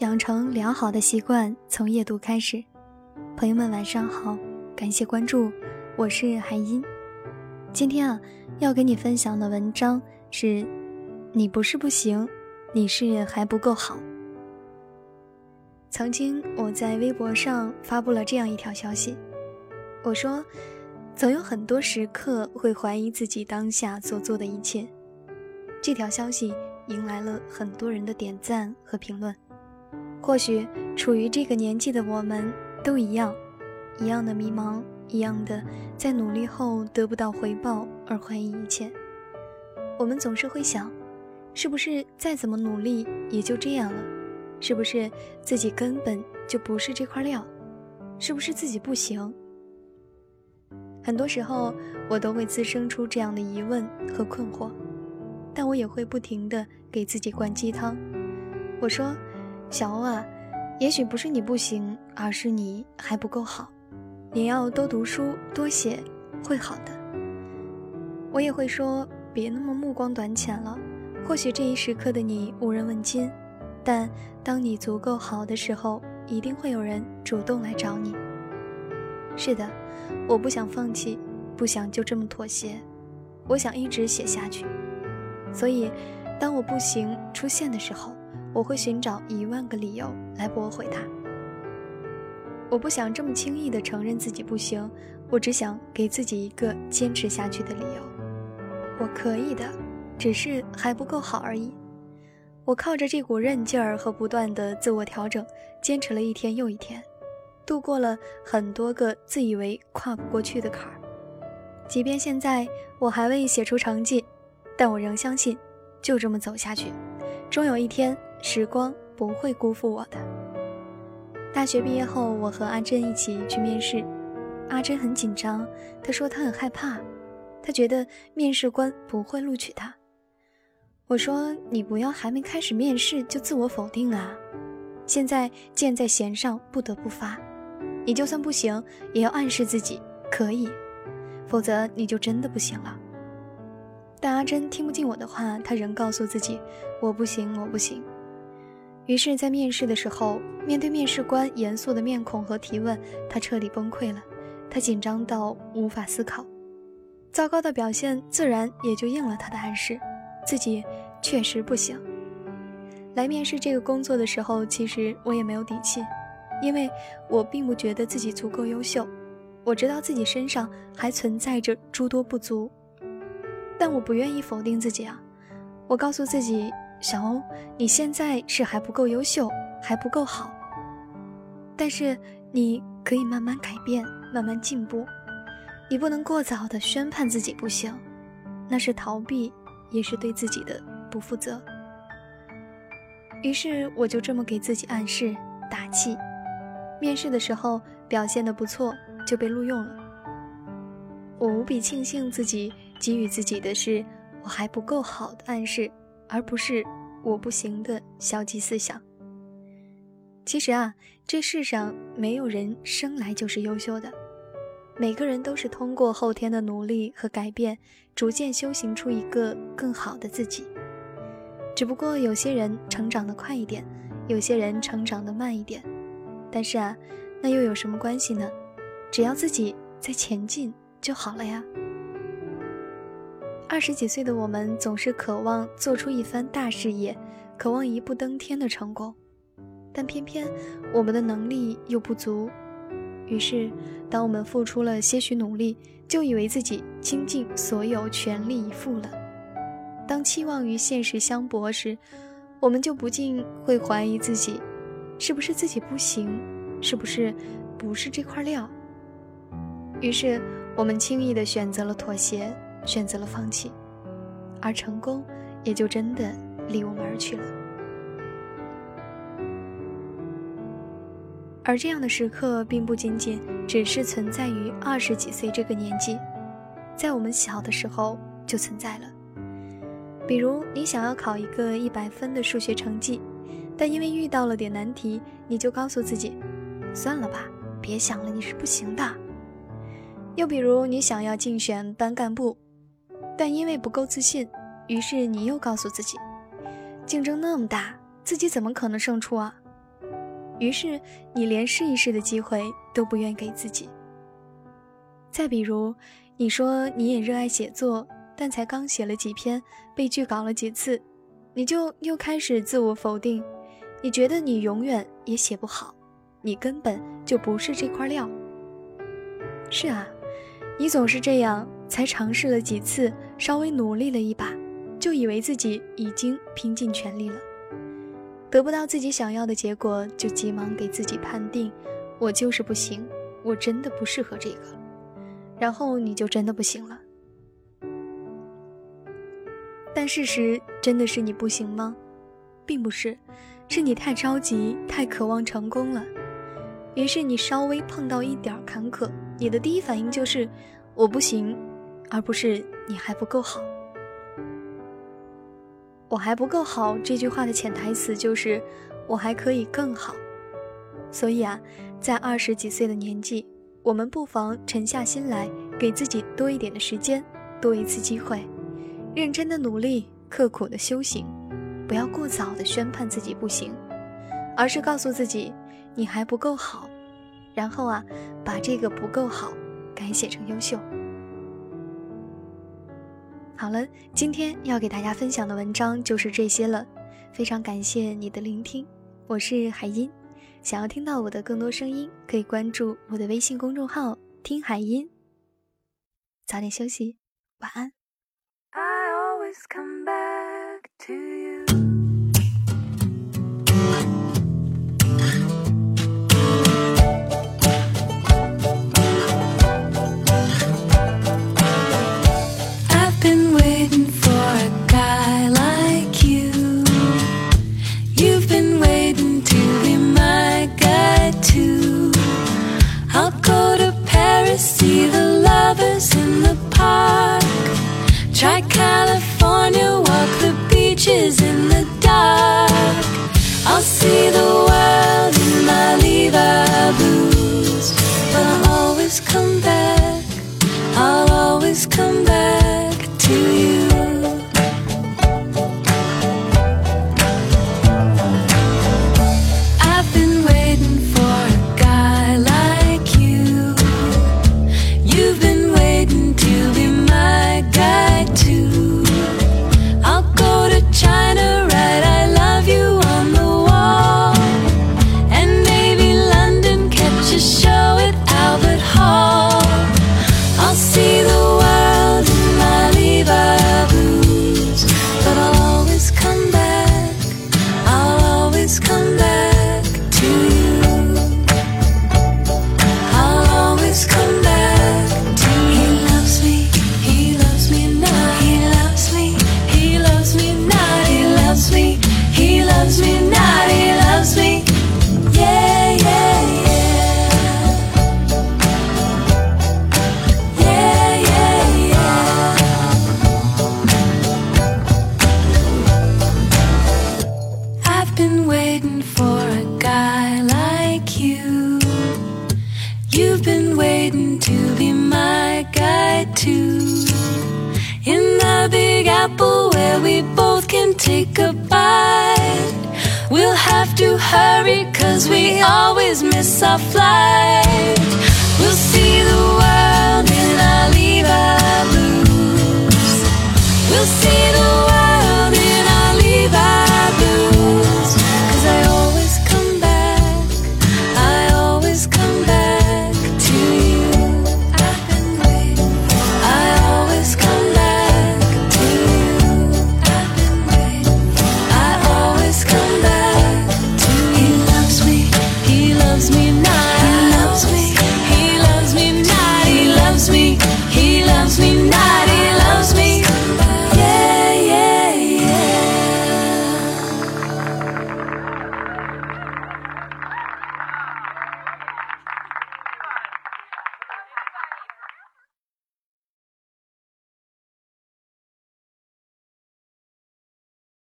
养成良好的习惯，从夜读开始。朋友们，晚上好，感谢关注，我是海音。今天啊，要给你分享的文章是：你不是不行，你是还不够好。曾经我在微博上发布了这样一条消息，我说，总有很多时刻会怀疑自己当下所做的一切。这条消息迎来了很多人的点赞和评论。或许处于这个年纪的我们都一样，一样的迷茫，一样的在努力后得不到回报而怀疑一切。我们总是会想，是不是再怎么努力也就这样了？是不是自己根本就不是这块料？是不是自己不行？很多时候，我都会滋生出这样的疑问和困惑，但我也会不停的给自己灌鸡汤。我说。小欧啊，也许不是你不行，而是你还不够好。你要多读书，多写，会好的。我也会说，别那么目光短浅了。或许这一时刻的你无人问津，但当你足够好的时候，一定会有人主动来找你。是的，我不想放弃，不想就这么妥协，我想一直写下去。所以，当我不行出现的时候。我会寻找一万个理由来驳回他。我不想这么轻易的承认自己不行，我只想给自己一个坚持下去的理由。我可以的，只是还不够好而已。我靠着这股韧劲儿和不断的自我调整，坚持了一天又一天，度过了很多个自以为跨不过去的坎儿。即便现在我还未写出成绩，但我仍相信，就这么走下去，终有一天。时光不会辜负我的。大学毕业后，我和阿珍一起去面试。阿珍很紧张，她说她很害怕，她觉得面试官不会录取她。我说：“你不要还没开始面试就自我否定啊！现在箭在弦上，不得不发。你就算不行，也要暗示自己可以，否则你就真的不行了。”但阿珍听不进我的话，她仍告诉自己：“我不行，我不行。”于是，在面试的时候，面对面试官严肃的面孔和提问，他彻底崩溃了。他紧张到无法思考，糟糕的表现自然也就应了他的暗示，自己确实不行。来面试这个工作的时候，其实我也没有底气，因为我并不觉得自己足够优秀。我知道自己身上还存在着诸多不足，但我不愿意否定自己啊。我告诉自己。小欧，你现在是还不够优秀，还不够好。但是你可以慢慢改变，慢慢进步。你不能过早的宣判自己不行，那是逃避，也是对自己的不负责。于是我就这么给自己暗示、打气。面试的时候表现的不错，就被录用了。我无比庆幸自己给予自己的是我还不够好的暗示。而不是我不行的消极思想。其实啊，这世上没有人生来就是优秀的，每个人都是通过后天的努力和改变，逐渐修行出一个更好的自己。只不过有些人成长的快一点，有些人成长的慢一点。但是啊，那又有什么关系呢？只要自己在前进就好了呀。二十几岁的我们总是渴望做出一番大事业，渴望一步登天的成功，但偏偏我们的能力又不足。于是，当我们付出了些许努力，就以为自己倾尽所有全力以赴了。当期望与现实相搏时，我们就不禁会怀疑自己，是不是自己不行，是不是不是这块料。于是，我们轻易地选择了妥协。选择了放弃，而成功也就真的离我们而去了。而这样的时刻，并不仅仅只是存在于二十几岁这个年纪，在我们小的时候就存在了。比如，你想要考一个一百分的数学成绩，但因为遇到了点难题，你就告诉自己：“算了吧，别想了，你是不行的。”又比如，你想要竞选班干部。但因为不够自信，于是你又告诉自己，竞争那么大，自己怎么可能胜出啊？于是你连试一试的机会都不愿给自己。再比如，你说你也热爱写作，但才刚写了几篇，被拒稿了几次，你就又开始自我否定，你觉得你永远也写不好，你根本就不是这块料。是啊，你总是这样，才尝试了几次，稍微努力了一把，就以为自己已经拼尽全力了，得不到自己想要的结果，就急忙给自己判定，我就是不行，我真的不适合这个。然后你就真的不行了，但事实真的是你不行吗？并不是，是你太着急，太渴望成功了。于是你稍微碰到一点坎坷，你的第一反应就是我不行，而不是你还不够好。我还不够好这句话的潜台词就是我还可以更好。所以啊，在二十几岁的年纪。我们不妨沉下心来，给自己多一点的时间，多一次机会，认真的努力，刻苦的修行，不要过早的宣判自己不行，而是告诉自己你还不够好，然后啊，把这个不够好改写成优秀。好了，今天要给大家分享的文章就是这些了，非常感谢你的聆听，我是海音。想要听到我的更多声音，可以关注我的微信公众号“听海音”。早点休息，晚安。been waiting for a guy like you. You've been waiting to be my guy too. In the big apple where we both can take a bite. We'll have to hurry cause we always miss our flight.